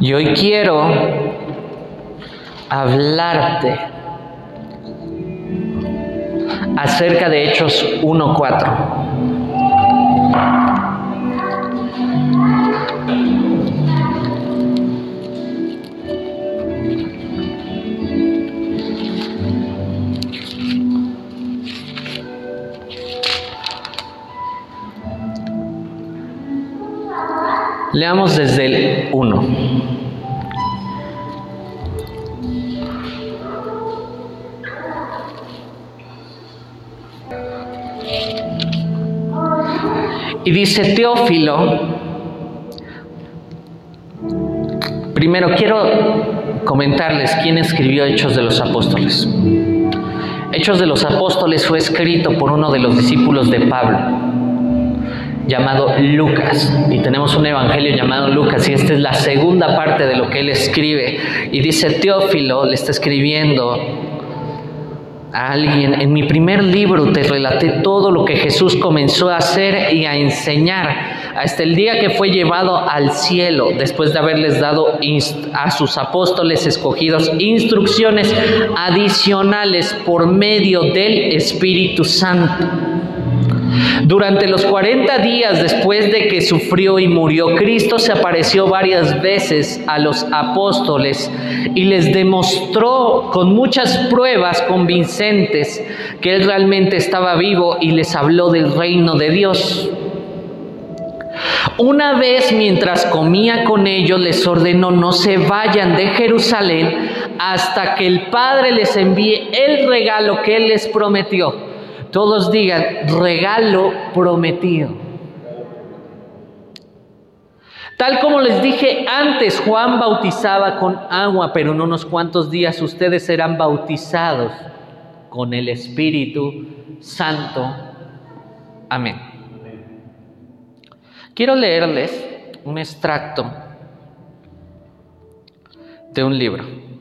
Y hoy quiero hablarte acerca de Hechos 1.4. Leamos desde el 1. Y dice Teófilo, primero quiero comentarles quién escribió Hechos de los Apóstoles. Hechos de los Apóstoles fue escrito por uno de los discípulos de Pablo llamado Lucas. Y tenemos un evangelio llamado Lucas y esta es la segunda parte de lo que él escribe. Y dice Teófilo, le está escribiendo alguien, en mi primer libro te relaté todo lo que Jesús comenzó a hacer y a enseñar hasta el día que fue llevado al cielo, después de haberles dado a sus apóstoles escogidos instrucciones adicionales por medio del Espíritu Santo. Durante los 40 días después de que sufrió y murió, Cristo se apareció varias veces a los apóstoles y les demostró con muchas pruebas convincentes que Él realmente estaba vivo y les habló del reino de Dios. Una vez mientras comía con ellos les ordenó no se vayan de Jerusalén hasta que el Padre les envíe el regalo que Él les prometió. Todos digan, regalo prometido. Tal como les dije antes, Juan bautizaba con agua, pero en unos cuantos días ustedes serán bautizados con el Espíritu Santo. Amén. Quiero leerles un extracto de un libro.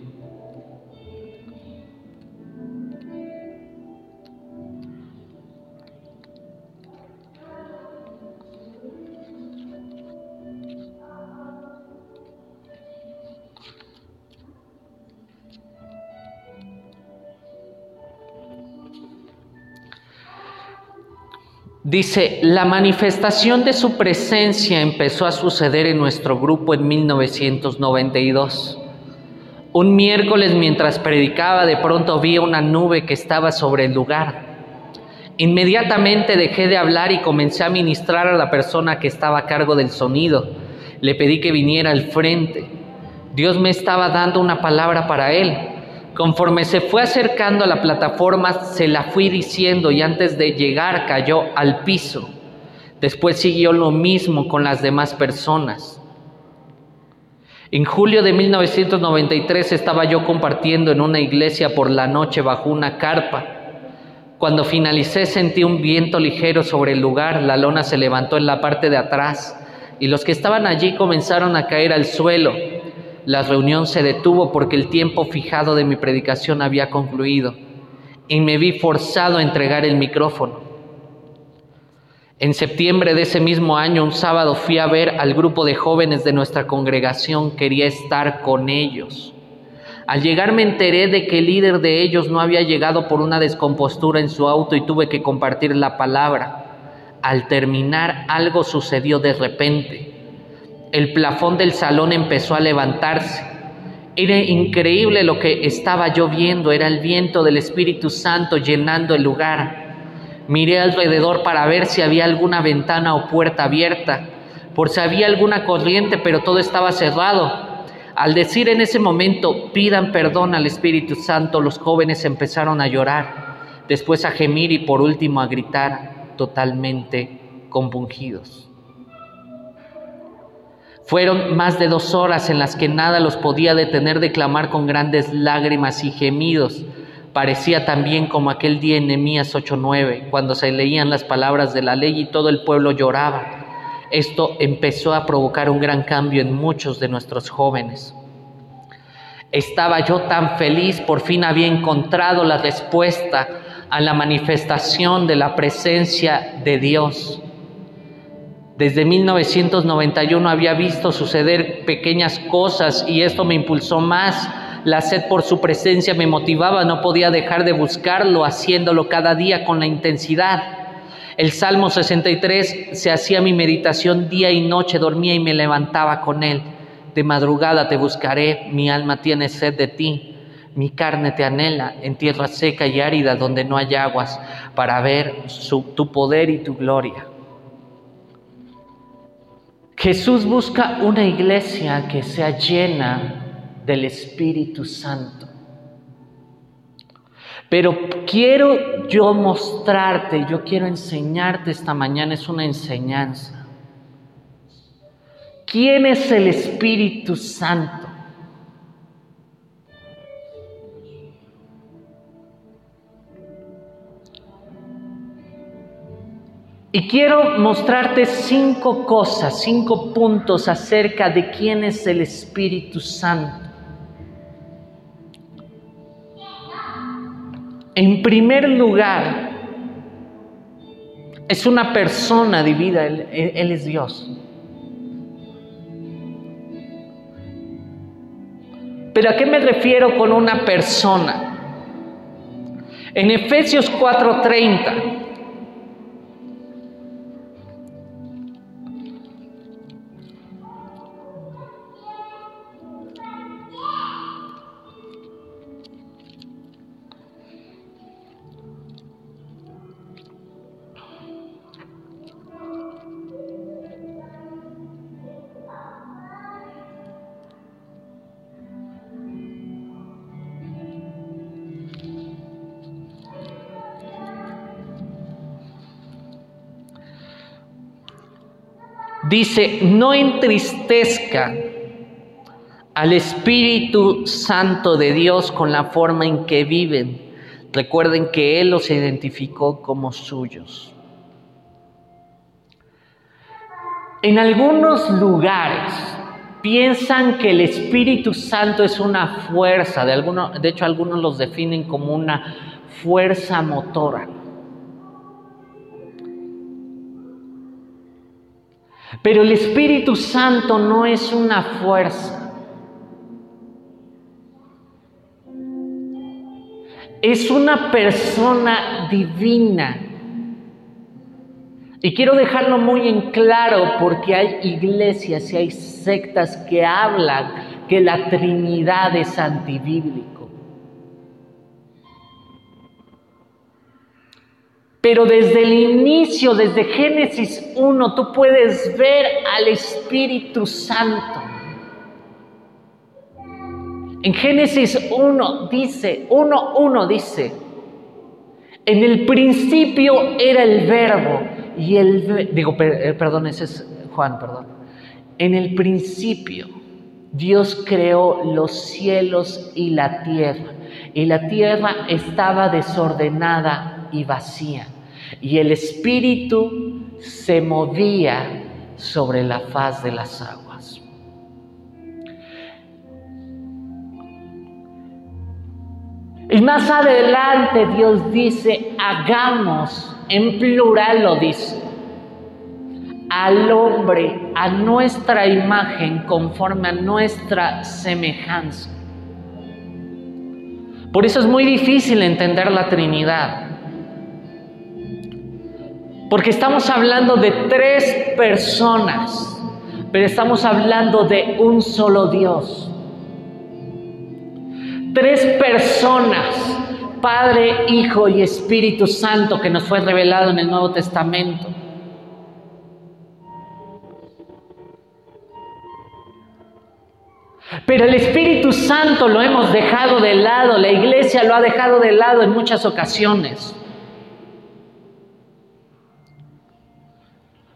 Dice, la manifestación de su presencia empezó a suceder en nuestro grupo en 1992. Un miércoles mientras predicaba de pronto vi una nube que estaba sobre el lugar. Inmediatamente dejé de hablar y comencé a ministrar a la persona que estaba a cargo del sonido. Le pedí que viniera al frente. Dios me estaba dando una palabra para él. Conforme se fue acercando a la plataforma, se la fui diciendo y antes de llegar cayó al piso. Después siguió lo mismo con las demás personas. En julio de 1993 estaba yo compartiendo en una iglesia por la noche bajo una carpa. Cuando finalicé sentí un viento ligero sobre el lugar, la lona se levantó en la parte de atrás y los que estaban allí comenzaron a caer al suelo. La reunión se detuvo porque el tiempo fijado de mi predicación había concluido y me vi forzado a entregar el micrófono. En septiembre de ese mismo año, un sábado, fui a ver al grupo de jóvenes de nuestra congregación, quería estar con ellos. Al llegar me enteré de que el líder de ellos no había llegado por una descompostura en su auto y tuve que compartir la palabra. Al terminar, algo sucedió de repente el plafón del salón empezó a levantarse. Era increíble lo que estaba yo viendo, era el viento del Espíritu Santo llenando el lugar. Miré alrededor para ver si había alguna ventana o puerta abierta, por si había alguna corriente, pero todo estaba cerrado. Al decir en ese momento, pidan perdón al Espíritu Santo, los jóvenes empezaron a llorar, después a gemir y por último a gritar totalmente compungidos. Fueron más de dos horas en las que nada los podía detener de clamar con grandes lágrimas y gemidos. Parecía también como aquel día en Nehemías 8:9, cuando se leían las palabras de la ley y todo el pueblo lloraba. Esto empezó a provocar un gran cambio en muchos de nuestros jóvenes. Estaba yo tan feliz, por fin había encontrado la respuesta a la manifestación de la presencia de Dios. Desde 1991 había visto suceder pequeñas cosas y esto me impulsó más. La sed por su presencia me motivaba, no podía dejar de buscarlo, haciéndolo cada día con la intensidad. El Salmo 63 se hacía mi meditación día y noche, dormía y me levantaba con él. De madrugada te buscaré, mi alma tiene sed de ti, mi carne te anhela en tierra seca y árida donde no hay aguas, para ver tu poder y tu gloria. Jesús busca una iglesia que sea llena del Espíritu Santo. Pero quiero yo mostrarte, yo quiero enseñarte esta mañana, es una enseñanza. ¿Quién es el Espíritu Santo? Y quiero mostrarte cinco cosas, cinco puntos acerca de quién es el Espíritu Santo. En primer lugar, es una persona divina, él, él, es Dios. Pero ¿a qué me refiero con una persona? En Efesios 4:30 Dice, no entristezca al Espíritu Santo de Dios con la forma en que viven. Recuerden que Él los identificó como suyos. En algunos lugares piensan que el Espíritu Santo es una fuerza, de, de hecho algunos los definen como una fuerza motora. Pero el Espíritu Santo no es una fuerza. Es una persona divina. Y quiero dejarlo muy en claro porque hay iglesias y hay sectas que hablan que la Trinidad es antibíblica. Pero desde el inicio, desde Génesis 1, tú puedes ver al Espíritu Santo. En Génesis 1 dice, 1.1 dice, en el principio era el verbo y el, digo, eh, perdón, ese es Juan, perdón. En el principio Dios creó los cielos y la tierra y la tierra estaba desordenada y vacía y el Espíritu se movía sobre la faz de las aguas. Y más adelante Dios dice, hagamos, en plural lo dice, al hombre a nuestra imagen conforme a nuestra semejanza. Por eso es muy difícil entender la Trinidad. Porque estamos hablando de tres personas, pero estamos hablando de un solo Dios. Tres personas, Padre, Hijo y Espíritu Santo, que nos fue revelado en el Nuevo Testamento. Pero el Espíritu Santo lo hemos dejado de lado, la iglesia lo ha dejado de lado en muchas ocasiones.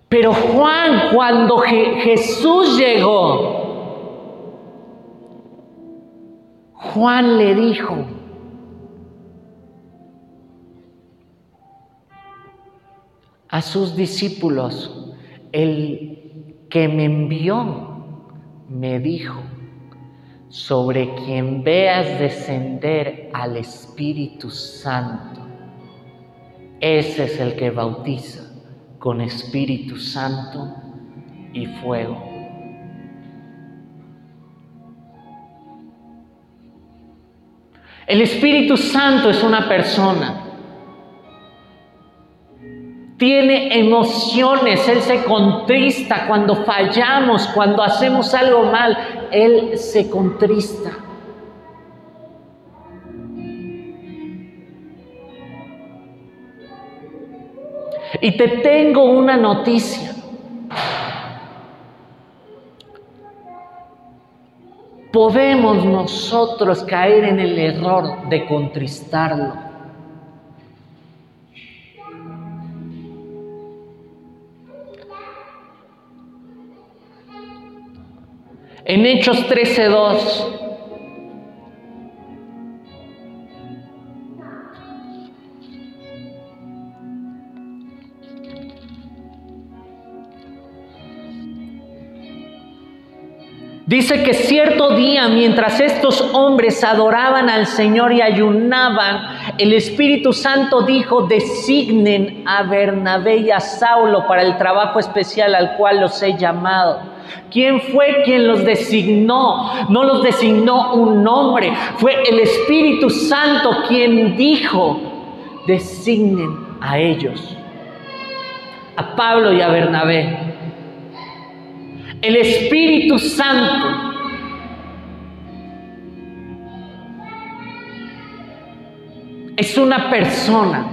Pero Juan, cuando Jesús llegó, Juan le dijo, a sus discípulos, el que me envió me dijo, sobre quien veas descender al Espíritu Santo, ese es el que bautiza con Espíritu Santo y fuego. El Espíritu Santo es una persona. Tiene emociones, Él se contrista cuando fallamos, cuando hacemos algo mal, Él se contrista. Y te tengo una noticia. podemos nosotros caer en el error de contristarlo. En Hechos 13:2 Dice que cierto día, mientras estos hombres adoraban al Señor y ayunaban, el Espíritu Santo dijo, designen a Bernabé y a Saulo para el trabajo especial al cual los he llamado. ¿Quién fue quien los designó? No los designó un hombre, fue el Espíritu Santo quien dijo, designen a ellos, a Pablo y a Bernabé. El Espíritu Santo es una persona.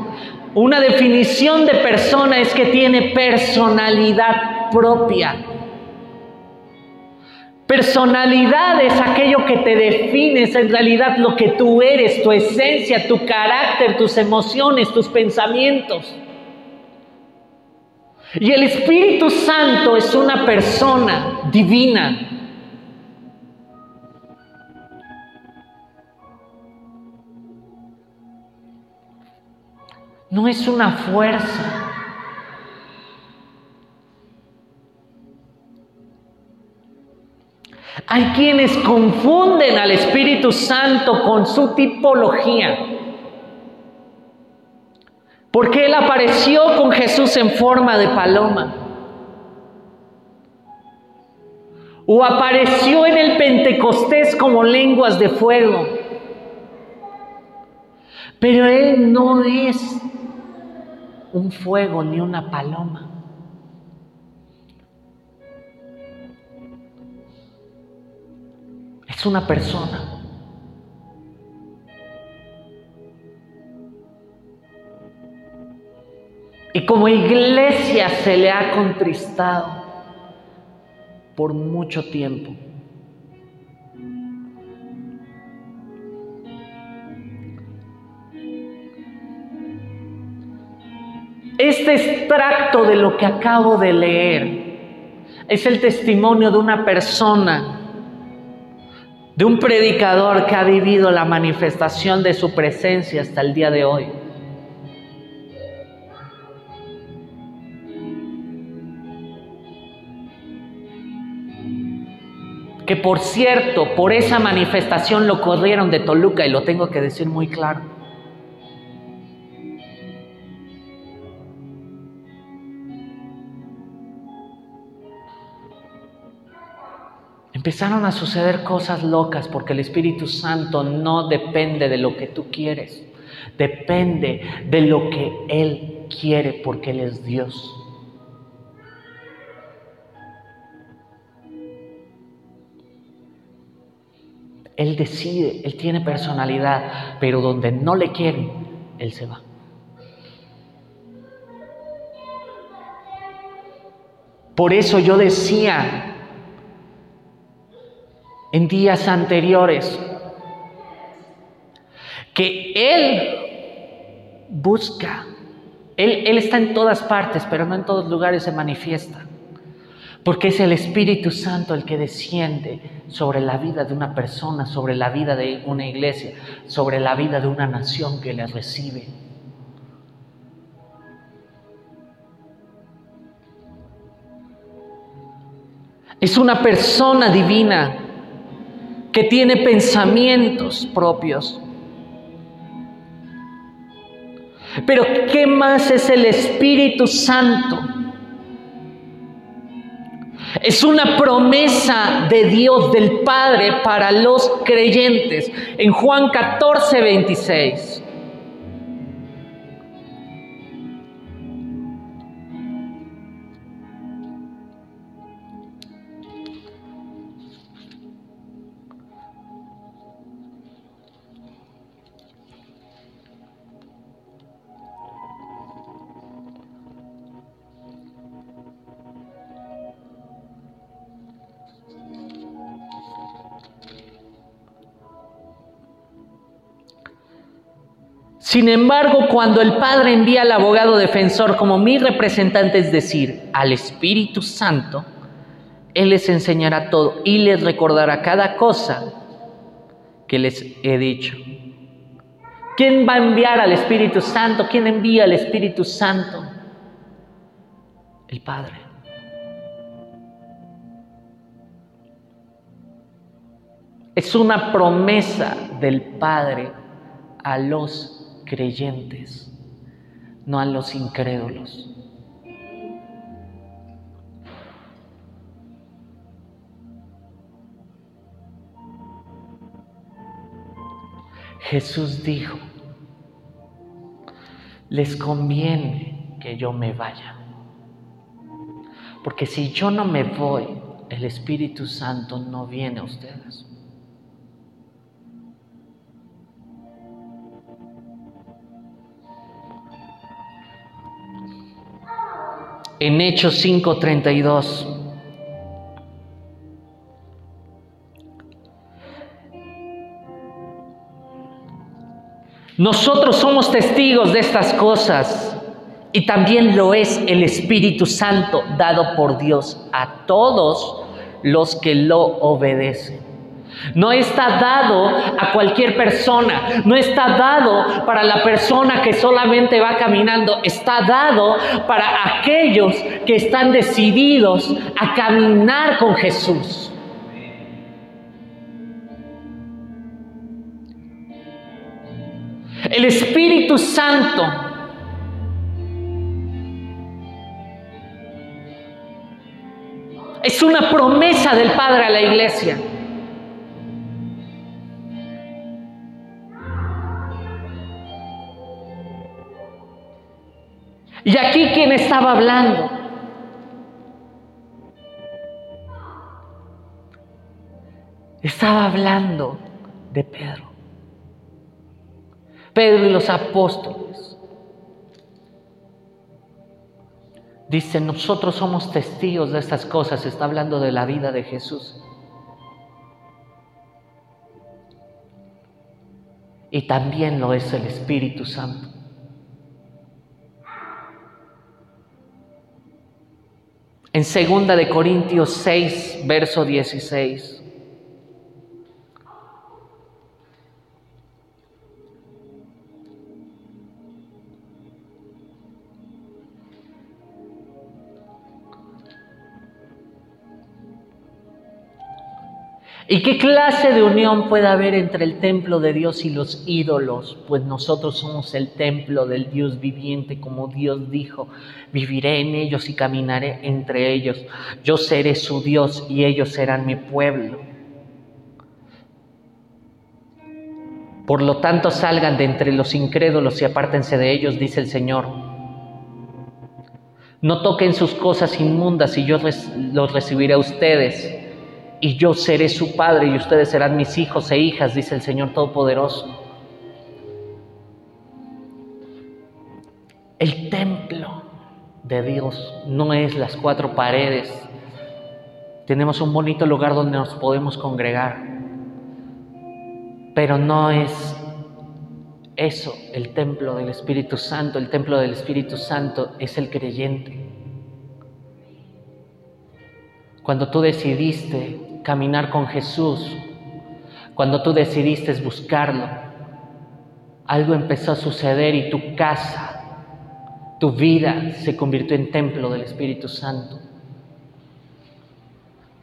Una definición de persona es que tiene personalidad propia. Personalidad es aquello que te define, es en realidad lo que tú eres, tu esencia, tu carácter, tus emociones, tus pensamientos. Y el Espíritu Santo es una persona divina. No es una fuerza. Hay quienes confunden al Espíritu Santo con su tipología. Porque Él apareció con Jesús en forma de paloma. O apareció en el Pentecostés como lenguas de fuego. Pero Él no es un fuego ni una paloma. Es una persona. Y como iglesia se le ha contristado por mucho tiempo. Este extracto de lo que acabo de leer es el testimonio de una persona, de un predicador que ha vivido la manifestación de su presencia hasta el día de hoy. Que por cierto, por esa manifestación lo corrieron de Toluca y lo tengo que decir muy claro. Empezaron a suceder cosas locas porque el Espíritu Santo no depende de lo que tú quieres, depende de lo que Él quiere porque Él es Dios. Él decide, Él tiene personalidad, pero donde no le quieren, Él se va. Por eso yo decía en días anteriores que Él busca, Él, Él está en todas partes, pero no en todos lugares se manifiesta. Porque es el Espíritu Santo el que desciende sobre la vida de una persona, sobre la vida de una iglesia, sobre la vida de una nación que le recibe. Es una persona divina que tiene pensamientos propios. Pero ¿qué más es el Espíritu Santo? Es una promesa de Dios, del Padre, para los creyentes. En Juan 14, 26. Sin embargo, cuando el Padre envía al abogado defensor como mi representante, es decir, al Espíritu Santo, Él les enseñará todo y les recordará cada cosa que les he dicho. ¿Quién va a enviar al Espíritu Santo? ¿Quién envía al Espíritu Santo? El Padre. Es una promesa del Padre a los creyentes, no a los incrédulos. Jesús dijo, les conviene que yo me vaya, porque si yo no me voy, el Espíritu Santo no viene a ustedes. En Hechos 5:32. Nosotros somos testigos de estas cosas y también lo es el Espíritu Santo dado por Dios a todos los que lo obedecen. No está dado a cualquier persona, no está dado para la persona que solamente va caminando, está dado para aquellos que están decididos a caminar con Jesús. El Espíritu Santo es una promesa del Padre a la iglesia. Y aquí quién estaba hablando. Estaba hablando de Pedro. Pedro y los apóstoles. Dice, nosotros somos testigos de estas cosas. Está hablando de la vida de Jesús. Y también lo es el Espíritu Santo. En segunda de Corintios 6, verso 16. ¿Y qué clase de unión puede haber entre el templo de Dios y los ídolos? Pues nosotros somos el templo del Dios viviente, como Dios dijo, viviré en ellos y caminaré entre ellos. Yo seré su Dios y ellos serán mi pueblo. Por lo tanto, salgan de entre los incrédulos y apártense de ellos, dice el Señor. No toquen sus cosas inmundas y yo los recibiré a ustedes y yo seré su padre y ustedes serán mis hijos e hijas, dice el Señor Todopoderoso. El templo de Dios no es las cuatro paredes. Tenemos un bonito lugar donde nos podemos congregar, pero no es eso el templo del Espíritu Santo. El templo del Espíritu Santo es el creyente. Cuando tú decidiste caminar con Jesús, cuando tú decidiste buscarlo, algo empezó a suceder y tu casa, tu vida se convirtió en templo del Espíritu Santo.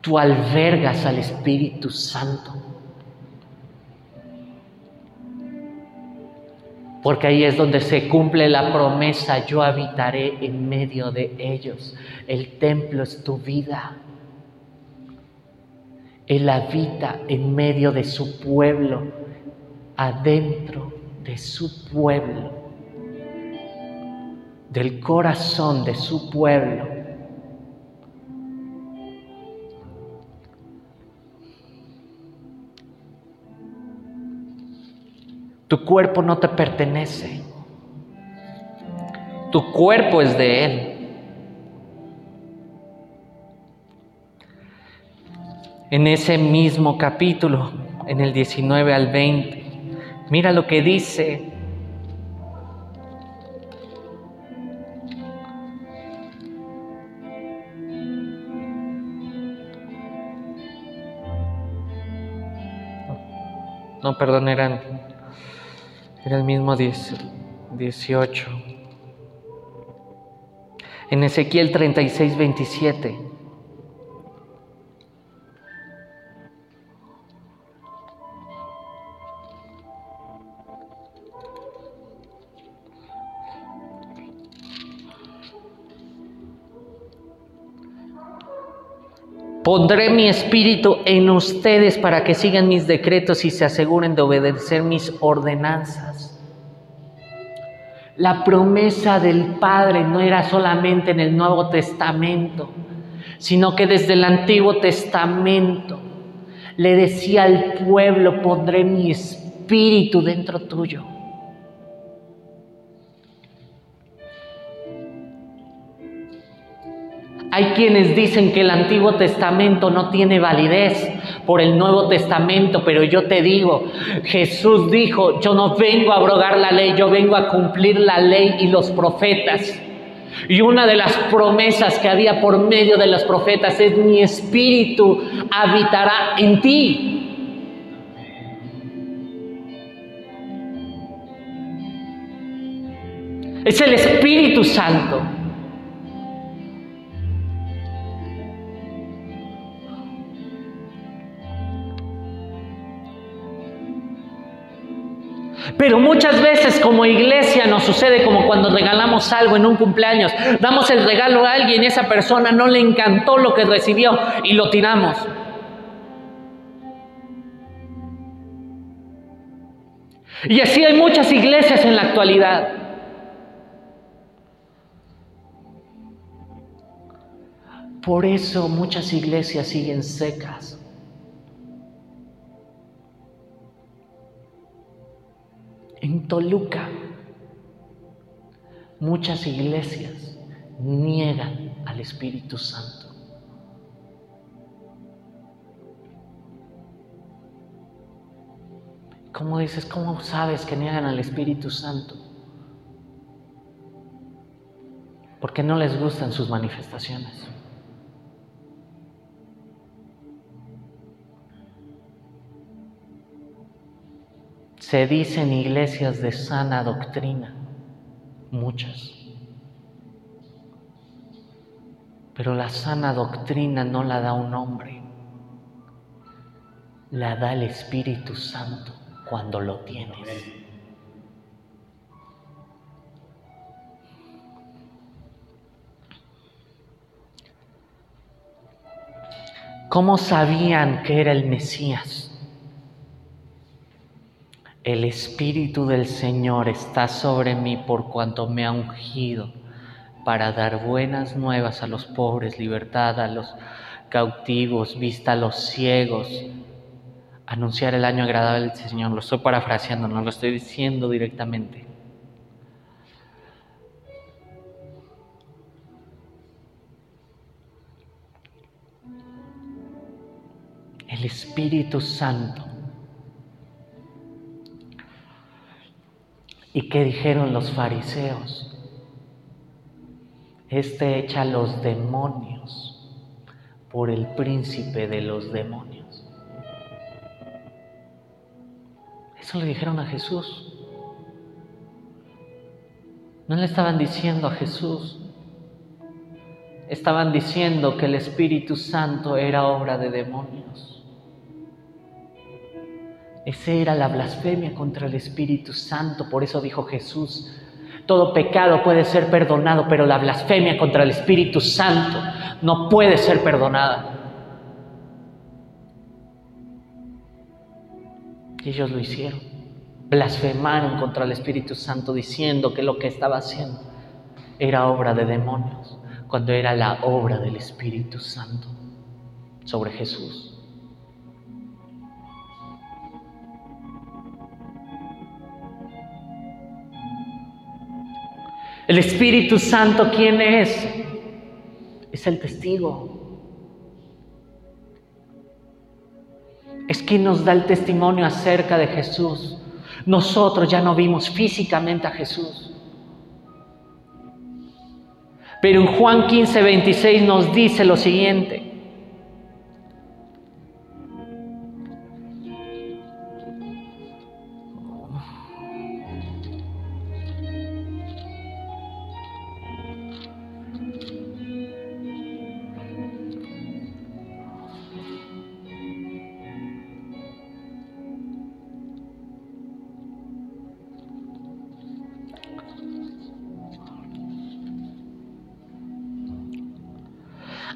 Tú albergas al Espíritu Santo. Porque ahí es donde se cumple la promesa, yo habitaré en medio de ellos. El templo es tu vida. Él habita en medio de su pueblo, adentro de su pueblo, del corazón de su pueblo. Tu cuerpo no te pertenece. Tu cuerpo es de Él. En ese mismo capítulo, en el 19 al 20, mira lo que dice. No, perdón, eran era el mismo 18. En Ezequiel 36, 27. Pondré mi espíritu en ustedes para que sigan mis decretos y se aseguren de obedecer mis ordenanzas. La promesa del Padre no era solamente en el Nuevo Testamento, sino que desde el Antiguo Testamento le decía al pueblo, pondré mi espíritu dentro tuyo. Hay quienes dicen que el Antiguo Testamento no tiene validez por el Nuevo Testamento, pero yo te digo, Jesús dijo, yo no vengo a abrogar la ley, yo vengo a cumplir la ley y los profetas. Y una de las promesas que había por medio de los profetas es mi espíritu habitará en ti. Es el Espíritu Santo. Pero muchas veces como iglesia nos sucede como cuando regalamos algo en un cumpleaños. Damos el regalo a alguien y esa persona no le encantó lo que recibió y lo tiramos. Y así hay muchas iglesias en la actualidad. Por eso muchas iglesias siguen secas. En Toluca, muchas iglesias niegan al Espíritu Santo. ¿Cómo dices? ¿Cómo sabes que niegan al Espíritu Santo? Porque no les gustan sus manifestaciones. Se dicen iglesias de sana doctrina, muchas. Pero la sana doctrina no la da un hombre, la da el Espíritu Santo cuando lo tienes. ¿Cómo sabían que era el Mesías? El Espíritu del Señor está sobre mí por cuanto me ha ungido para dar buenas nuevas a los pobres, libertad a los cautivos, vista a los ciegos, anunciar el año agradable del Señor. Lo estoy parafraseando, no lo estoy diciendo directamente. El Espíritu Santo ¿Y qué dijeron los fariseos? Este echa los demonios por el príncipe de los demonios. Eso le dijeron a Jesús. No le estaban diciendo a Jesús. Estaban diciendo que el Espíritu Santo era obra de demonios. Esa era la blasfemia contra el Espíritu Santo. Por eso dijo Jesús, todo pecado puede ser perdonado, pero la blasfemia contra el Espíritu Santo no puede ser perdonada. Ellos lo hicieron. Blasfemaron contra el Espíritu Santo diciendo que lo que estaba haciendo era obra de demonios, cuando era la obra del Espíritu Santo sobre Jesús. El Espíritu Santo, ¿quién es? Es el testigo. Es quien nos da el testimonio acerca de Jesús. Nosotros ya no vimos físicamente a Jesús. Pero en Juan 15, 26 nos dice lo siguiente.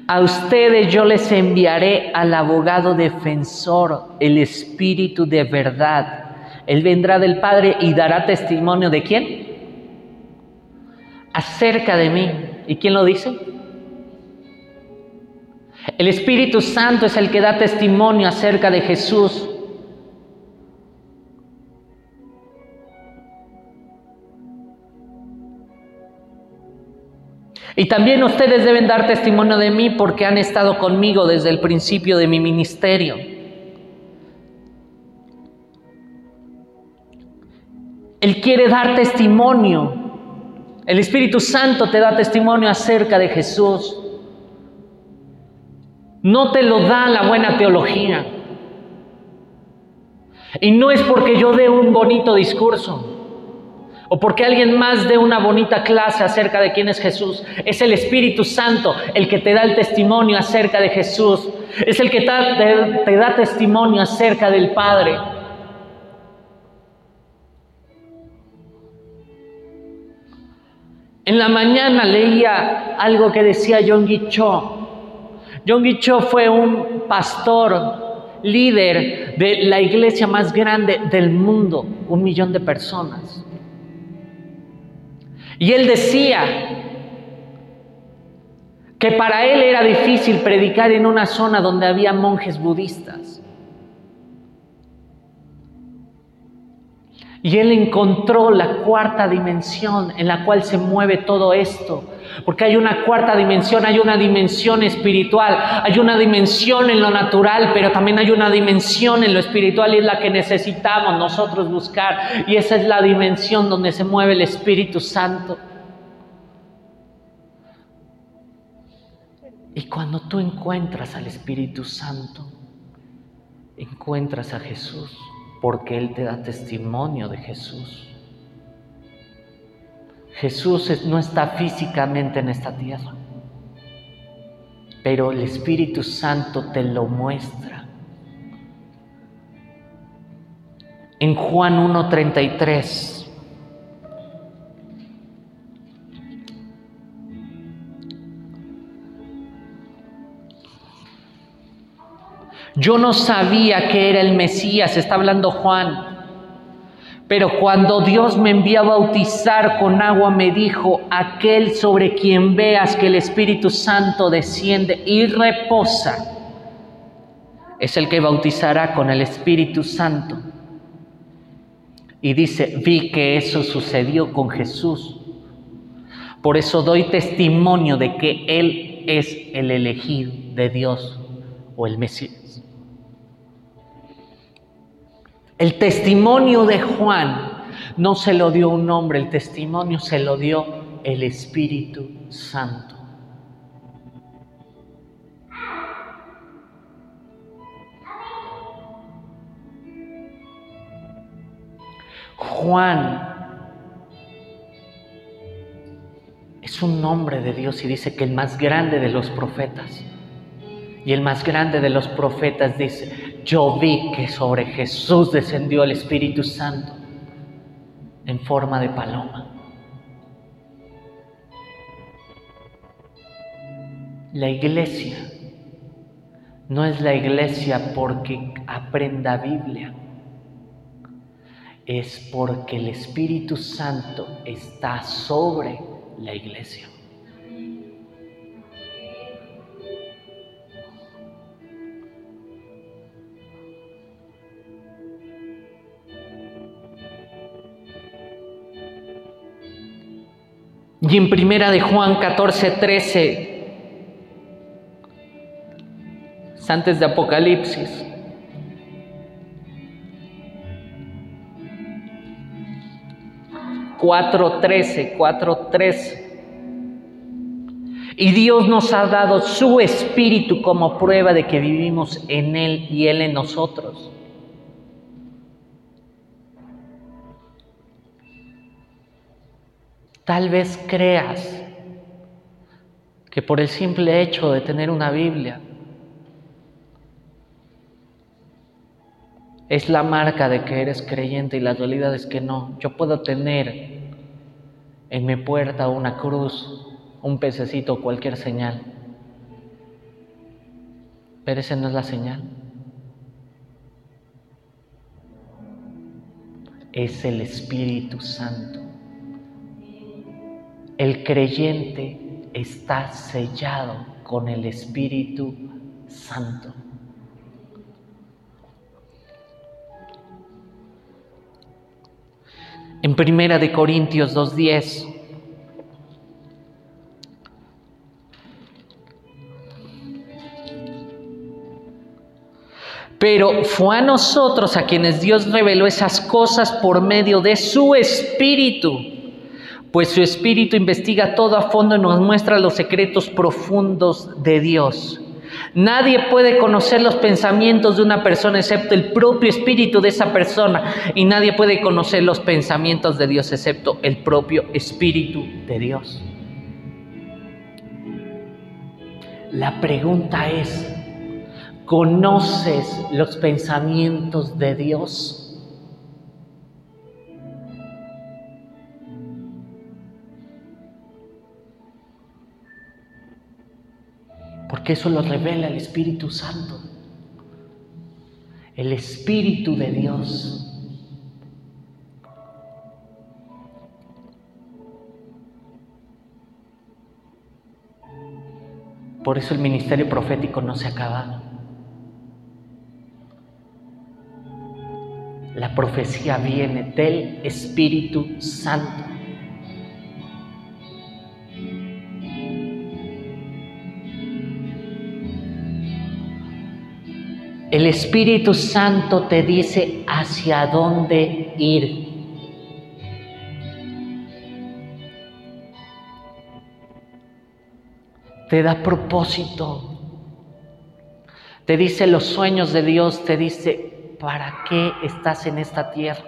A ustedes yo les enviaré al abogado defensor, el Espíritu de verdad. Él vendrá del Padre y dará testimonio de quién? Acerca de mí. ¿Y quién lo dice? El Espíritu Santo es el que da testimonio acerca de Jesús. Y también ustedes deben dar testimonio de mí porque han estado conmigo desde el principio de mi ministerio. Él quiere dar testimonio. El Espíritu Santo te da testimonio acerca de Jesús. No te lo da la buena teología. Y no es porque yo dé un bonito discurso o porque alguien más dé una bonita clase acerca de quién es Jesús. Es el Espíritu Santo el que te da el testimonio acerca de Jesús. Es el que te, da testimonio acerca del Padre. En la mañana leía algo que decía John Cho. John Cho fue un pastor, líder de la iglesia más grande del mundo, un millón de personas. Y él decía que para él era difícil predicar en una zona donde había monjes budistas. Y él encontró la cuarta dimensión en la cual se mueve todo esto. Porque hay una cuarta dimensión, hay una dimensión espiritual, hay una dimensión en lo natural, pero también hay una dimensión en lo espiritual y es la que necesitamos nosotros buscar. Y esa es la dimensión donde se mueve el Espíritu Santo. Y cuando tú encuentras al Espíritu Santo, encuentras a Jesús porque Él te da testimonio de Jesús. Jesús no está físicamente en esta tierra, pero el Espíritu Santo te lo muestra. En Juan 1.33 Yo no sabía que era el Mesías, está hablando Juan. Pero cuando Dios me envió a bautizar con agua, me dijo, aquel sobre quien veas que el Espíritu Santo desciende y reposa, es el que bautizará con el Espíritu Santo. Y dice, vi que eso sucedió con Jesús. Por eso doy testimonio de que Él es el elegido de Dios o el Mesías. El testimonio de Juan no se lo dio un hombre, el testimonio se lo dio el Espíritu Santo. Juan es un nombre de Dios y dice que el más grande de los profetas. Y el más grande de los profetas dice, yo vi que sobre Jesús descendió el Espíritu Santo en forma de paloma. La iglesia no es la iglesia porque aprenda Biblia. es porque el Espíritu Santo está sobre la iglesia. Y en primera de Juan 14, 13, antes de Apocalipsis, cuatro trece, cuatro trece. Y Dios nos ha dado su espíritu como prueba de que vivimos en Él y Él en nosotros. Tal vez creas que por el simple hecho de tener una Biblia es la marca de que eres creyente y la realidad es que no. Yo puedo tener en mi puerta una cruz, un pececito cualquier señal, pero esa no es la señal. Es el Espíritu Santo. El creyente está sellado con el Espíritu Santo. En Primera de Corintios 2:10 Pero fue a nosotros a quienes Dios reveló esas cosas por medio de su Espíritu pues su espíritu investiga todo a fondo y nos muestra los secretos profundos de Dios. Nadie puede conocer los pensamientos de una persona excepto el propio espíritu de esa persona. Y nadie puede conocer los pensamientos de Dios excepto el propio espíritu de Dios. La pregunta es, ¿conoces los pensamientos de Dios? Porque eso lo revela el Espíritu Santo, el Espíritu de Dios. Por eso el ministerio profético no se acaba. La profecía viene del Espíritu Santo. El Espíritu Santo te dice hacia dónde ir. Te da propósito. Te dice los sueños de Dios, te dice, ¿para qué estás en esta tierra?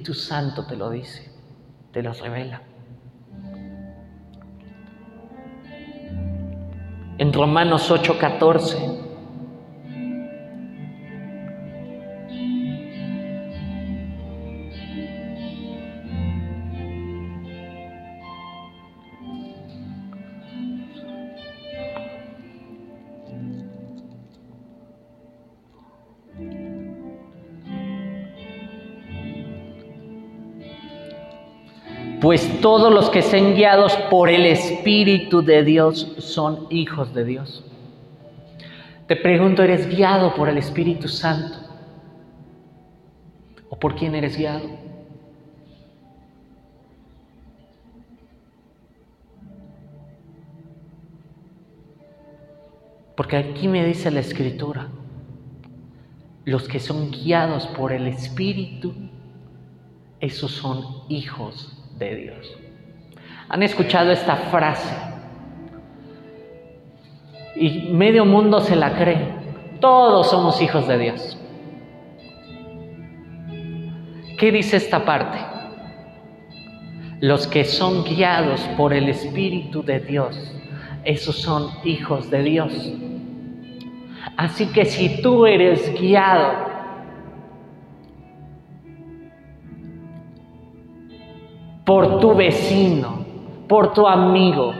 Espíritu Santo te lo dice, te lo revela. En Romanos 8:14 pues todos los que sean guiados por el Espíritu de Dios son hijos de Dios. Te pregunto, ¿eres guiado por el Espíritu Santo? ¿O por quién eres guiado? Porque aquí me dice la Escritura, los que son guiados por el Espíritu, esos son hijos de Dios. ¿Han escuchado esta frase? Y medio mundo se la cree. Todos somos hijos de Dios. ¿Qué dice esta parte? Los que son guiados por el Espíritu de Dios, esos son hijos de Dios. Así que si tú eres guiado por tu vecino, por tu amigo.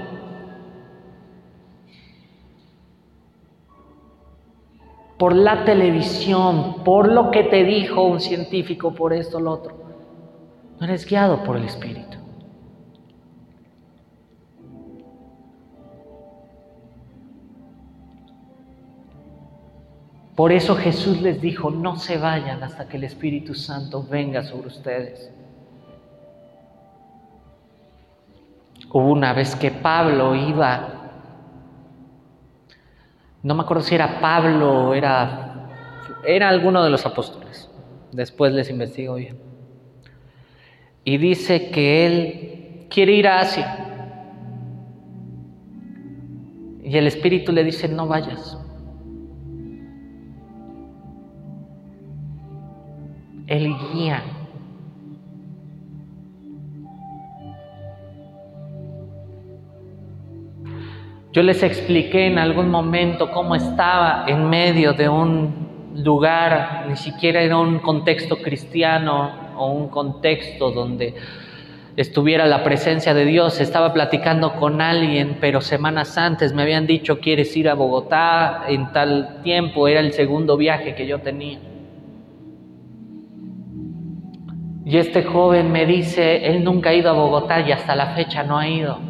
por la televisión, por lo que te dijo un científico, por esto, lo otro. No eres guiado por el Espíritu. Por eso Jesús les dijo, no se vayan hasta que el Espíritu Santo venga sobre ustedes. Hubo una vez que Pablo iba, no me acuerdo si era Pablo o era, era alguno de los apóstoles, después les investigo bien. Y dice que él quiere ir a Asia. Y el Espíritu le dice, no vayas. Él guía. Yo les expliqué en algún momento cómo estaba en medio de un lugar, ni siquiera era un contexto cristiano o un contexto donde estuviera la presencia de Dios. Estaba platicando con alguien, pero semanas antes me habían dicho, ¿quieres ir a Bogotá en tal tiempo? Era el segundo viaje que yo tenía. Y este joven me dice, él nunca ha ido a Bogotá y hasta la fecha no ha ido.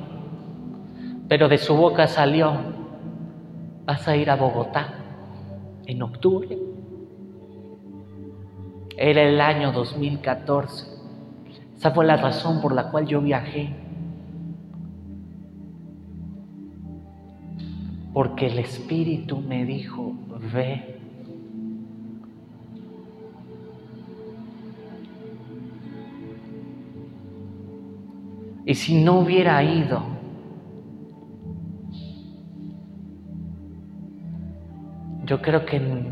Pero de su boca salió, vas a ir a Bogotá en octubre. Era el año 2014. Esa fue la razón por la cual yo viajé. Porque el Espíritu me dijo, ve. Y si no hubiera ido, yo creo que no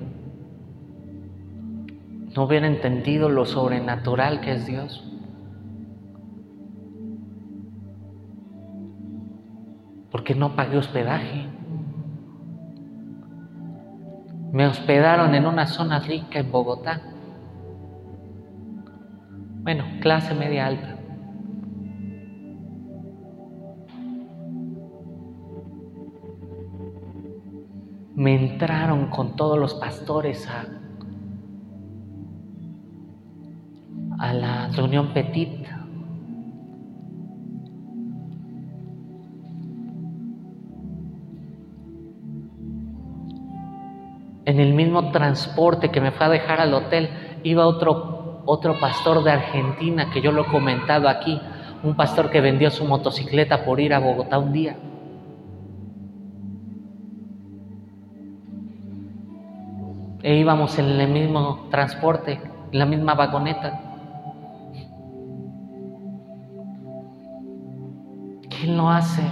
hubiera entendido lo sobrenatural que es Dios. Porque no pagué hospedaje. Me hospedaron en una zona rica en Bogotá. Bueno, clase media alta. Me entraron con todos los pastores a, la reunión petit. En el mismo transporte que me fue a dejar al hotel, iba otro, otro pastor de Argentina, que yo lo he comentado aquí, un pastor que vendió su motocicleta por ir a Bogotá un día. E íbamos en el mismo transporte, en la misma vagoneta. ¿Quién lo hace?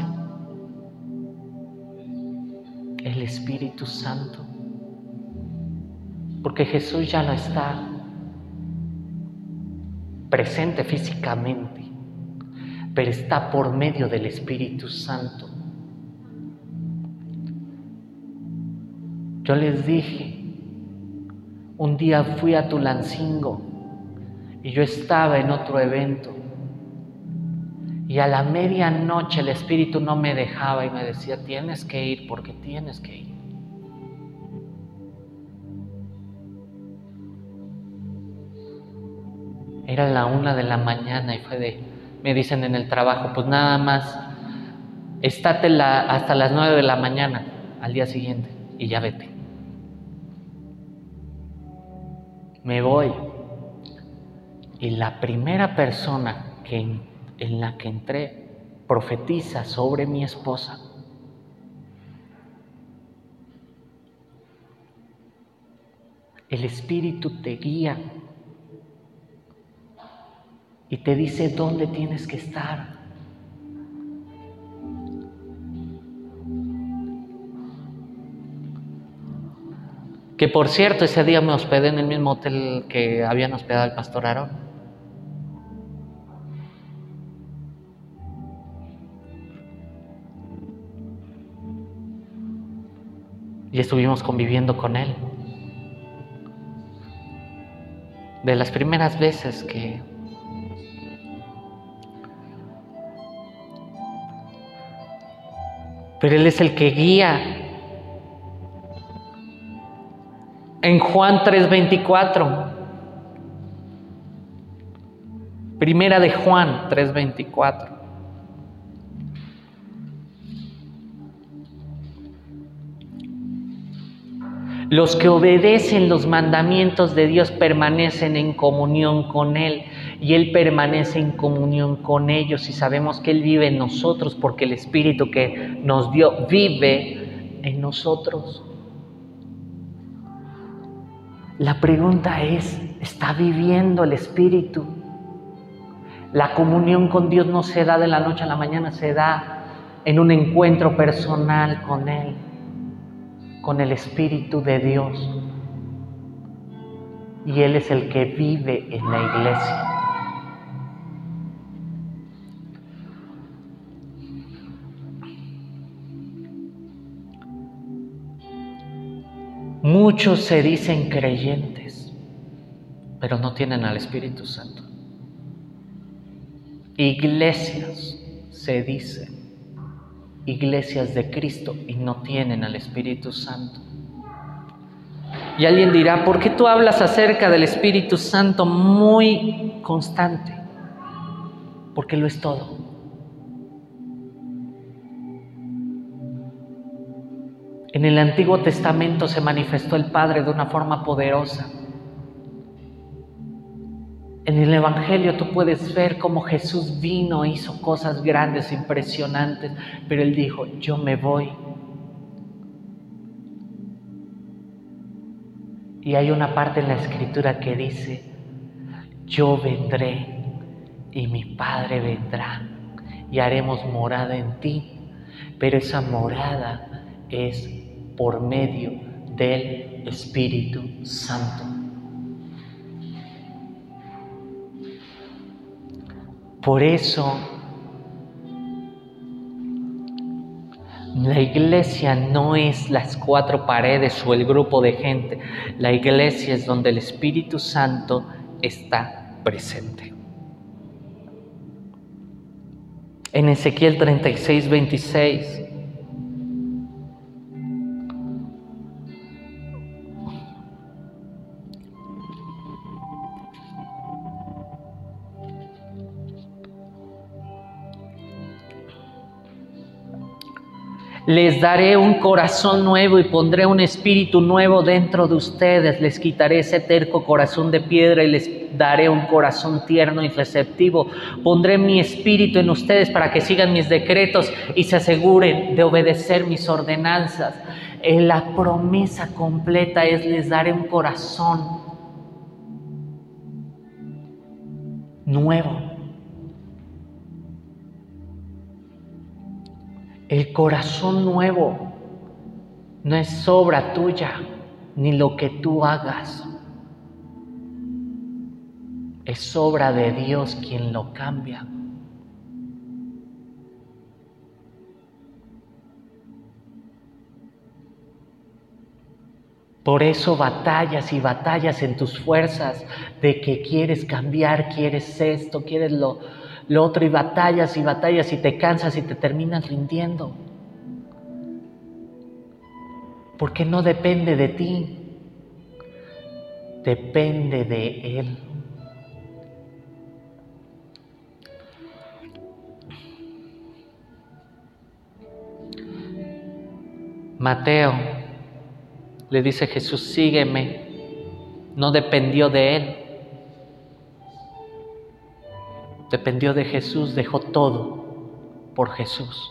El Espíritu Santo. Porque Jesús ya no está presente físicamente, pero está por medio del Espíritu Santo. Yo les dije, un día fui a Tulancingo y yo estaba en otro evento. Y a la medianoche el Espíritu no me dejaba y me decía, tienes que ir porque tienes que ir. Era la una de la mañana y fue de, me dicen en el trabajo, pues nada más, estate hasta las nueve de la mañana al día siguiente y ya vete. Me voy. Y la primera persona que, en la que entré profetiza sobre mi esposa. El Espíritu te guía y te dice dónde tienes que estar. Que por cierto, ese día me hospedé en el mismo hotel que habían hospedado el pastor Aarón. Y estuvimos conviviendo con él. De las primeras veces que pero Él es el que guía. En Juan 3:24, primera de Juan 3:24. Los que obedecen los mandamientos de Dios permanecen en comunión con Él y Él permanece en comunión con ellos y sabemos que Él vive en nosotros porque el Espíritu que nos dio vive en nosotros. La pregunta es, ¿está viviendo el Espíritu? La comunión con Dios no se da de la noche a la mañana, se da en un encuentro personal con Él con el Espíritu de Dios. Y Él es el que vive en la iglesia. Muchos se dicen creyentes, pero no tienen al Espíritu Santo. Iglesias se dicen iglesias de Cristo y no tienen al Espíritu Santo. Y alguien dirá, ¿por qué tú hablas acerca del Espíritu Santo muy constante? Porque lo es todo. El Antiguo Testamento se manifestó el Padre de una forma poderosa. En el Evangelio tú puedes ver cómo Jesús vino, hizo cosas grandes, impresionantes, pero Él dijo, yo me voy. Y hay una parte en la escritura que dice, yo vendré y mi Padre vendrá y haremos morada en ti, pero esa morada es por medio del Espíritu Santo. Por eso la iglesia no es las cuatro paredes o el grupo de gente. La iglesia es donde el Espíritu Santo está presente. En Ezequiel 36, 26 Les daré un corazón nuevo y pondré un espíritu nuevo dentro de ustedes. Les quitaré ese terco corazón de piedra y les daré un corazón tierno y receptivo. Pondré mi espíritu en ustedes para que sigan mis decretos y se aseguren de obedecer mis ordenanzas. Eh, la promesa completa es les daré un corazón nuevo El corazón nuevo no es sobra tuya ni lo que tú hagas. Es obra de Dios quien lo cambia. Por eso batallas y batallas en tus fuerzas de que quieres cambiar, quieres esto, quieres lo, lo otro y batallas y batallas y te cansas y te terminas rindiendo. Porque no depende de ti, depende de Él. Mateo le dice Jesús, sígueme, no dependió de Él dependió de Jesús, dejó todo por Jesús.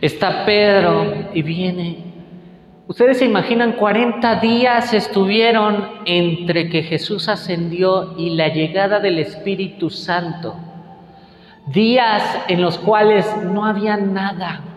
Está Pedro y viene. Ustedes se imaginan, 40 días estuvieron entre que Jesús ascendió y la llegada del Espíritu Santo. Días en los cuales no había nada.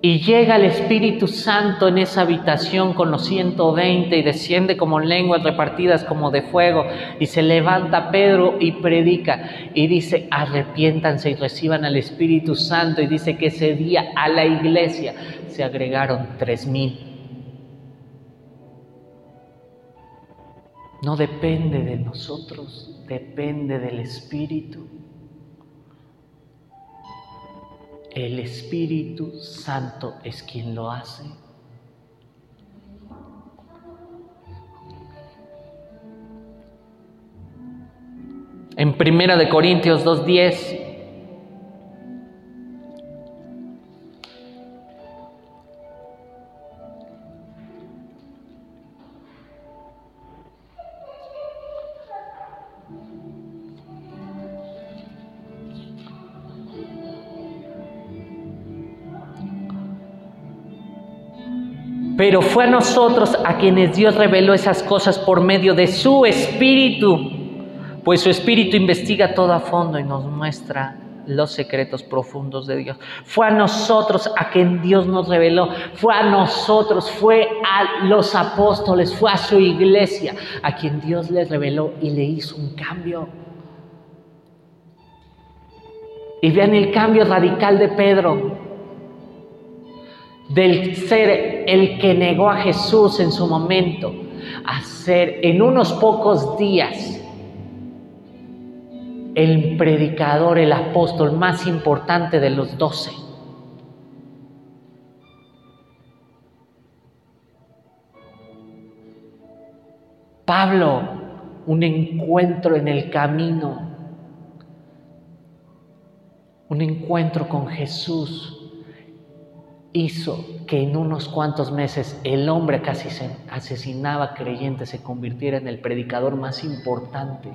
Y llega el Espíritu Santo en esa habitación con los 120 y desciende como lenguas repartidas como de fuego y se levanta Pedro y predica y dice, arrepiéntanse y reciban al Espíritu Santo y dice que ese día a la iglesia se agregaron tres mil. no depende de nosotros, depende del Espíritu. El Espíritu Santo es quien lo hace. En Primera de Corintios 2:10 Pero fue a nosotros a quienes Dios reveló esas cosas por medio de su Espíritu pues su espíritu investiga todo a fondo y nos muestra los secretos profundos de Dios. Fue a nosotros a quien Dios nos reveló, fue a nosotros, fue a los apóstoles, fue a su iglesia a quien Dios les reveló y le hizo un cambio. Y vean el cambio radical de Pedro, del ser el que negó a Jesús en su momento, a ser en unos pocos días el predicador, el apóstol más importante de los doce. Pablo, un encuentro en el camino, un encuentro con Jesús hizo que en unos cuantos meses el hombre casi se asesinaba creyente se convirtiera en el predicador más importante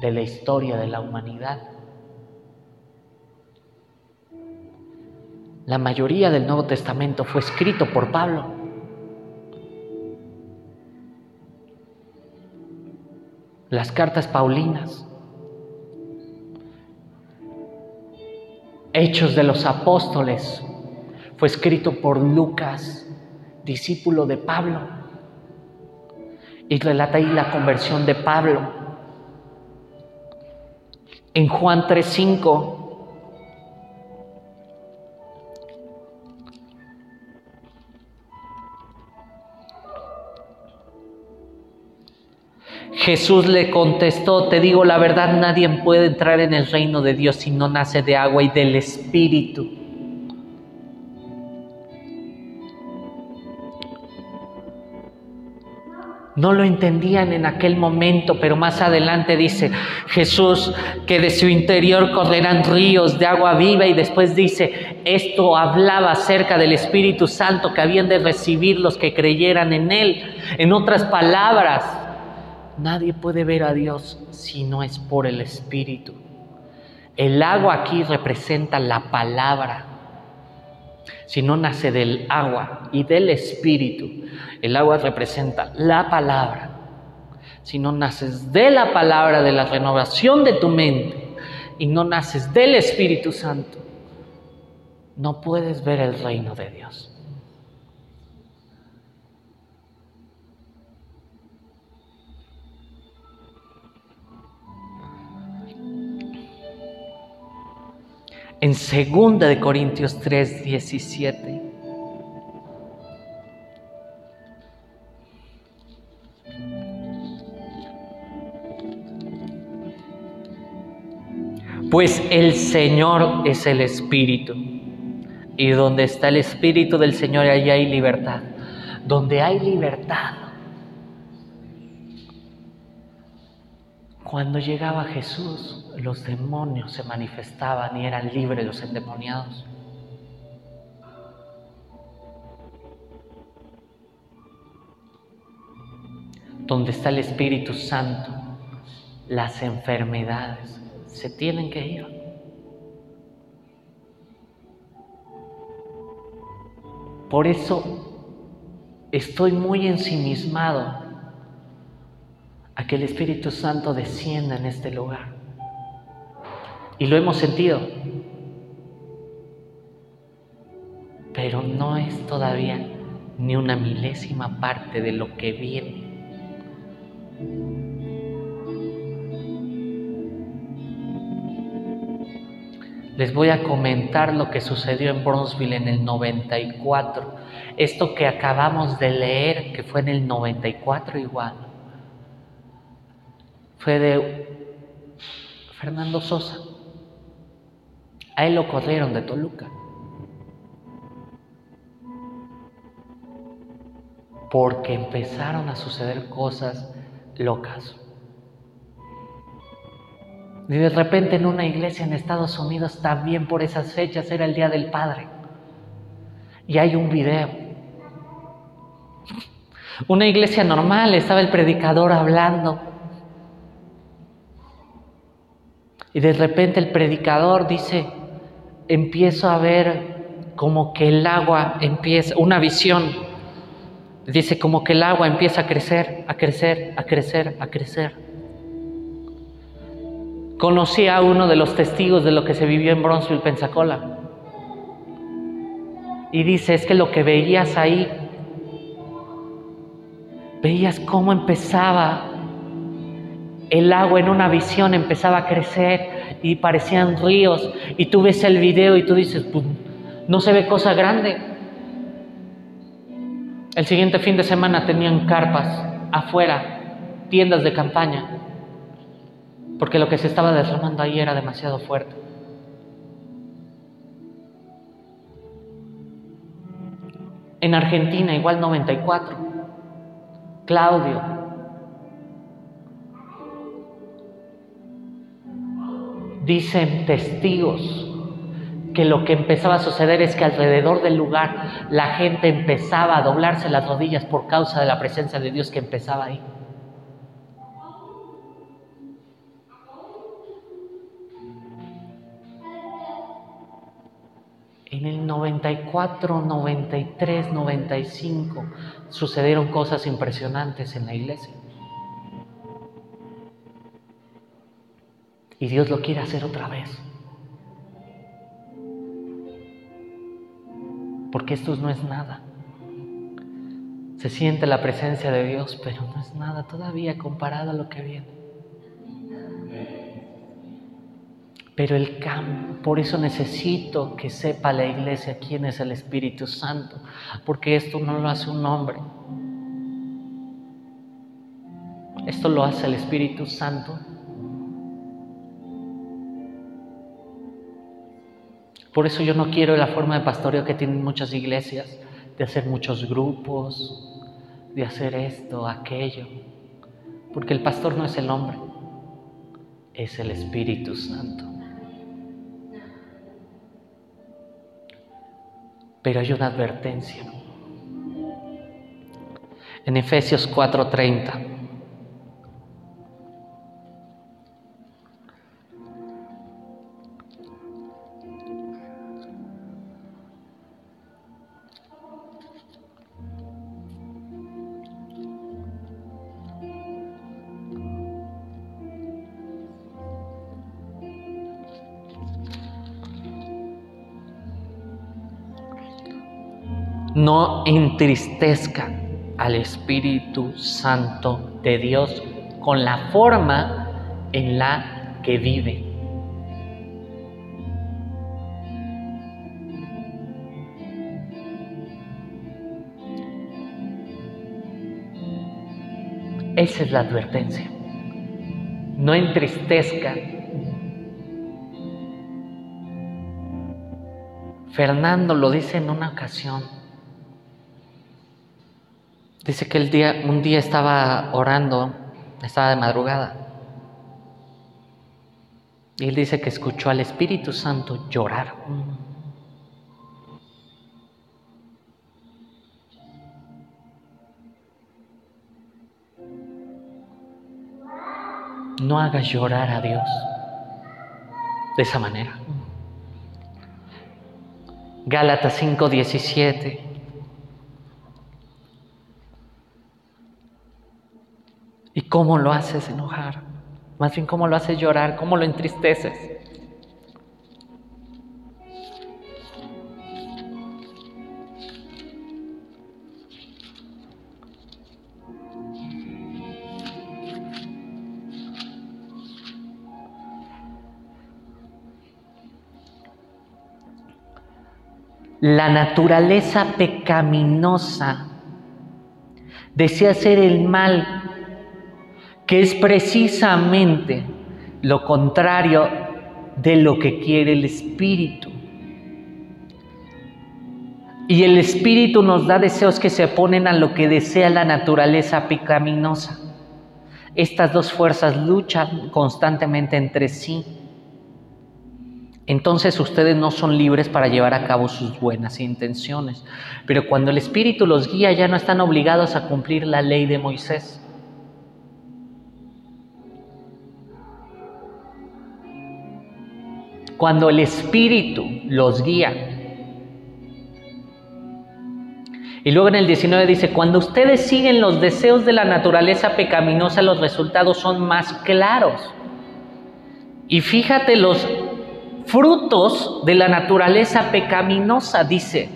de la historia de la humanidad. La mayoría del Nuevo Testamento fue escrito por Pablo. Las cartas Paulinas, Hechos de los Apóstoles, fue escrito por Lucas, discípulo de Pablo, y relata ahí la conversión de Pablo en Juan 3:5. Jesús le contestó, te digo la verdad, nadie puede entrar en el reino de Dios si no nace de agua y del Espíritu. No lo entendían en aquel momento, pero más adelante dice Jesús que de su interior correrán ríos de agua viva y después dice, esto hablaba acerca del Espíritu Santo que habían de recibir los que creyeran en Él. En otras palabras, nadie puede ver a Dios si no es por el Espíritu. El agua aquí representa la palabra si no nace del agua y del espíritu. El agua representa la palabra. Si no naces de la palabra, de la renovación de tu mente, y no naces del Espíritu Santo, no puedes ver el reino de Dios. En 2 de Corintios 3, 17. Pues el Señor es el Espíritu. Y donde está el Espíritu del Señor, allí hay libertad. Donde hay libertad. Cuando llegaba Jesús, los demonios se manifestaban y eran libres los endemoniados. Donde está el Espíritu Santo, las enfermedades se tienen que ir. Por eso estoy muy ensimismado que el Espíritu Santo descienda en este lugar. Y lo hemos sentido. Pero no es todavía ni una milésima parte de lo que viene. Les voy a comentar lo que sucedió en Bronzeville en el 94. Esto que acabamos de leer, que fue en el 94 igual. Fue de Fernando Sosa. A él lo corrieron de Toluca. Porque empezaron a suceder cosas locas. Y de repente en una iglesia en Estados Unidos, también por esas fechas, era el Día del Padre. Y hay un video. Una iglesia normal, estaba el predicador hablando. Y de repente el predicador dice, empiezo a ver como que el agua empieza, una visión. Dice como que el agua empieza a crecer, a crecer, a crecer, a crecer. Conocí a uno de los testigos de lo que se vivió en Bronzeville, Pensacola. Y dice, es que lo que veías ahí, veías cómo empezaba el agua en una visión, empezaba a crecer y parecían ríos. Y tú ves el video y tú dices, no se ve cosa grande. El siguiente fin de semana tenían carpas afuera, tiendas de campaña porque lo que se estaba derramando ahí era demasiado fuerte. En Argentina igual 94. Claudio. Dicen testigos que lo que empezaba a suceder es que alrededor del lugar la gente empezaba a doblarse las rodillas por causa de la presencia de Dios que empezaba ahí. En el 94, 93, 95 sucedieron cosas impresionantes en la iglesia. Y Dios lo quiere hacer otra vez. Porque esto no es nada. Se siente la presencia de Dios, pero no es nada todavía comparado a lo que viene. Pero el cambio, por eso necesito que sepa la iglesia quién es el Espíritu Santo, porque esto no lo hace un hombre. Esto lo hace el Espíritu Santo. Por eso yo no quiero la forma de pastoreo que tienen muchas iglesias, de hacer muchos grupos, de hacer esto, aquello. Porque el pastor no es el hombre, es el Espíritu Santo. Pero hay una advertencia. En Efesios 4:30. Entristezca al Espíritu Santo de Dios con la forma en la que vive. Esa es la advertencia. No entristezca. Fernando lo dice en una ocasión. Dice que el día, un día estaba orando, estaba de madrugada. Y él dice que escuchó al Espíritu Santo llorar. No hagas llorar a Dios de esa manera. Gálatas 5:17 ¿Y cómo lo haces enojar? Más bien, ¿cómo lo haces llorar? ¿Cómo lo entristeces? La naturaleza pecaminosa desea hacer el mal que es precisamente lo contrario de lo que quiere el Espíritu. Y el Espíritu nos da deseos que se oponen a lo que desea la naturaleza pecaminosa. Estas dos fuerzas luchan constantemente entre sí. Entonces ustedes no son libres para llevar a cabo sus buenas intenciones. Pero cuando el Espíritu los guía ya no están obligados a cumplir la ley de Moisés. Cuando el Espíritu los guía. Y luego en el 19 dice, cuando ustedes siguen los deseos de la naturaleza pecaminosa, los resultados son más claros. Y fíjate los frutos de la naturaleza pecaminosa, dice,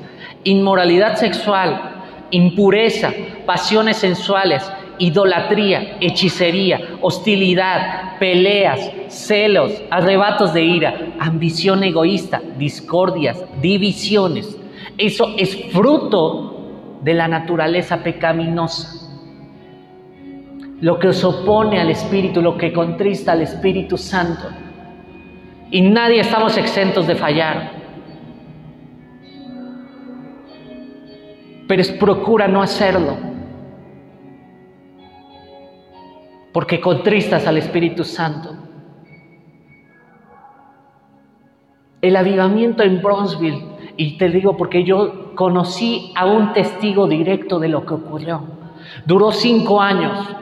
inmoralidad sexual, impureza, pasiones sensuales, idolatría, hechicería, hostilidad, peleas, celos, arrebatos de ira, ambición egoísta, discordias, divisiones. Eso es fruto de la naturaleza pecaminosa. Lo que os opone al Espíritu, lo que contrista al Espíritu Santo. Y nadie estamos exentos de fallar. Pero es procura no hacerlo. Porque contristas al Espíritu Santo. El avivamiento en Bronzeville, y te digo porque yo conocí a un testigo directo de lo que ocurrió. Duró cinco años.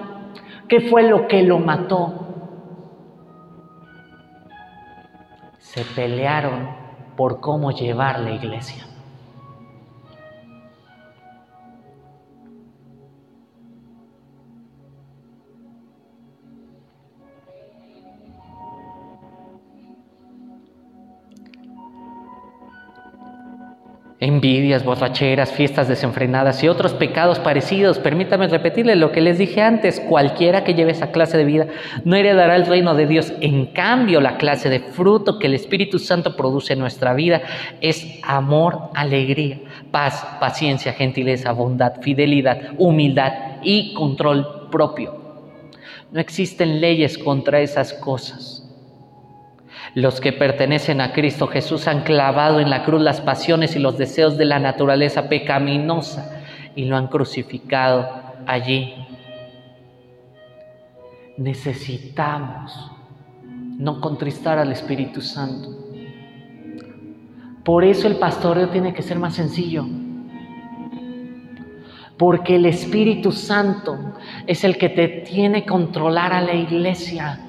¿Qué fue lo que lo mató? se pelearon por cómo llevar la iglesia. Envidias, borracheras, fiestas desenfrenadas y otros pecados parecidos. Permítame repetirle lo que les dije antes, cualquiera que lleve esa clase de vida no heredará el reino de Dios. En cambio, la clase de fruto que el Espíritu Santo produce en nuestra vida es amor, alegría, paz, paciencia, gentileza, bondad, fidelidad, humildad y control propio. No existen leyes contra esas cosas. Los que pertenecen a Cristo Jesús han clavado en la cruz las pasiones y los deseos de la naturaleza pecaminosa y lo han crucificado allí. Necesitamos no contristar al Espíritu Santo. Por eso el pastoreo tiene que ser más sencillo. Porque el Espíritu Santo es el que te tiene que controlar a la iglesia.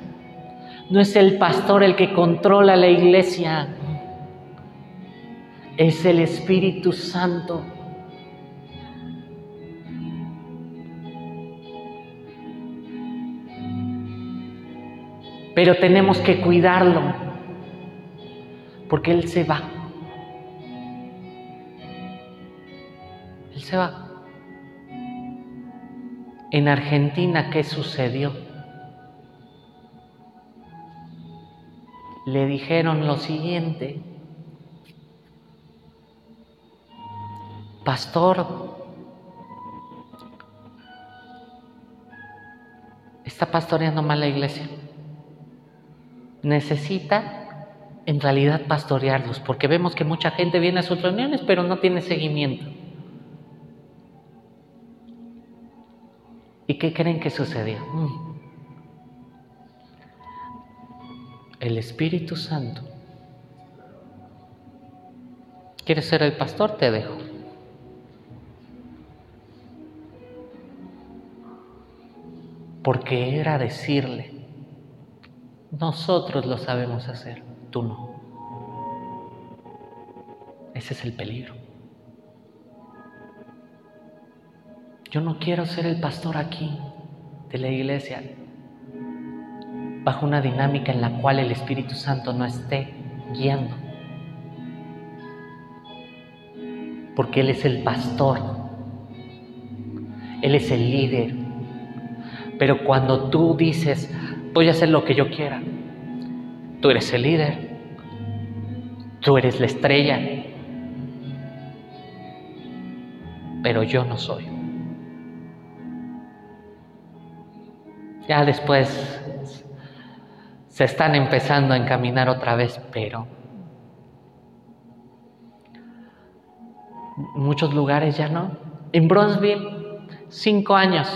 No es el pastor el que controla la iglesia, es el Espíritu Santo. Pero tenemos que cuidarlo, porque Él se va. Él se va. En Argentina, ¿qué sucedió? Le dijeron lo siguiente, pastor, está pastoreando mal la iglesia. Necesita en realidad pastorearlos, porque vemos que mucha gente viene a sus reuniones, pero no tiene seguimiento. ¿Y qué creen que sucedió? Mm. El Espíritu Santo. ¿Quieres ser el pastor? Te dejo. Porque era decirle, nosotros lo sabemos hacer, tú no. Ese es el peligro. Yo no quiero ser el pastor aquí de la iglesia bajo una dinámica en la cual el Espíritu Santo no esté guiando. Porque Él es el pastor, Él es el líder. Pero cuando tú dices, voy a hacer lo que yo quiera, tú eres el líder, tú eres la estrella, pero yo no soy. Ya después se están empezando a encaminar otra vez, pero muchos lugares ya no. En Bronzeville, cinco años.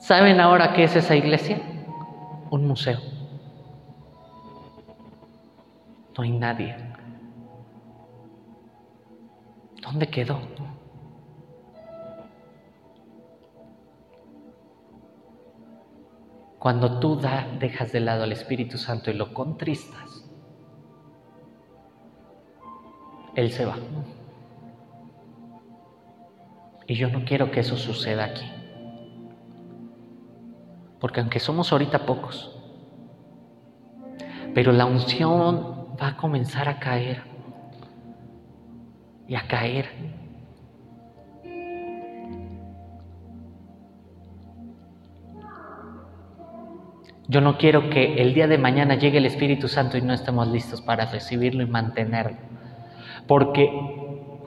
¿Saben ahora qué es esa iglesia? Un museo. No hay nadie. ¿Dónde quedó? Cuando tú dejas de lado al Espíritu Santo y lo contristas, Él se va. Y yo no quiero que eso suceda aquí. Porque aunque somos ahorita pocos, pero la unción va a comenzar a caer y a caer. Yo no quiero que el día de mañana llegue el Espíritu Santo y no estemos listos para recibirlo y mantenerlo. Porque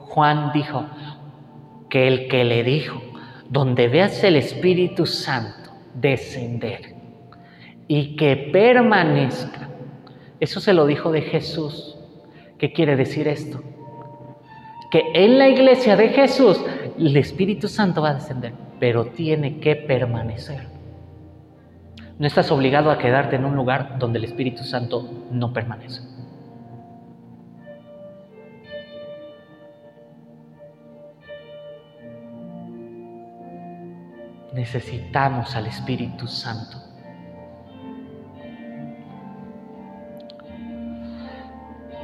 Juan dijo que el que le dijo, donde veas el Espíritu Santo descender y que permanezca, eso se lo dijo de Jesús. ¿Qué quiere decir esto? Que en la iglesia de Jesús el Espíritu Santo va a descender, pero tiene que permanecer. No estás obligado a quedarte en un lugar donde el Espíritu Santo no permanece. Necesitamos al Espíritu Santo.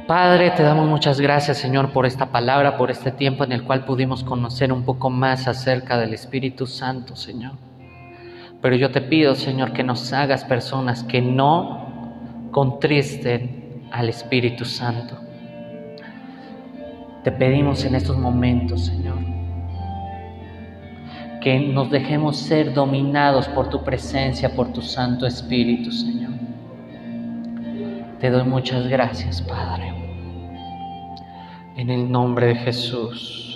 Padre, te damos muchas gracias, Señor, por esta palabra, por este tiempo en el cual pudimos conocer un poco más acerca del Espíritu Santo, Señor. Pero yo te pido, Señor, que nos hagas personas que no contristen al Espíritu Santo. Te pedimos en estos momentos, Señor, que nos dejemos ser dominados por tu presencia, por tu Santo Espíritu, Señor. Te doy muchas gracias, Padre. En el nombre de Jesús.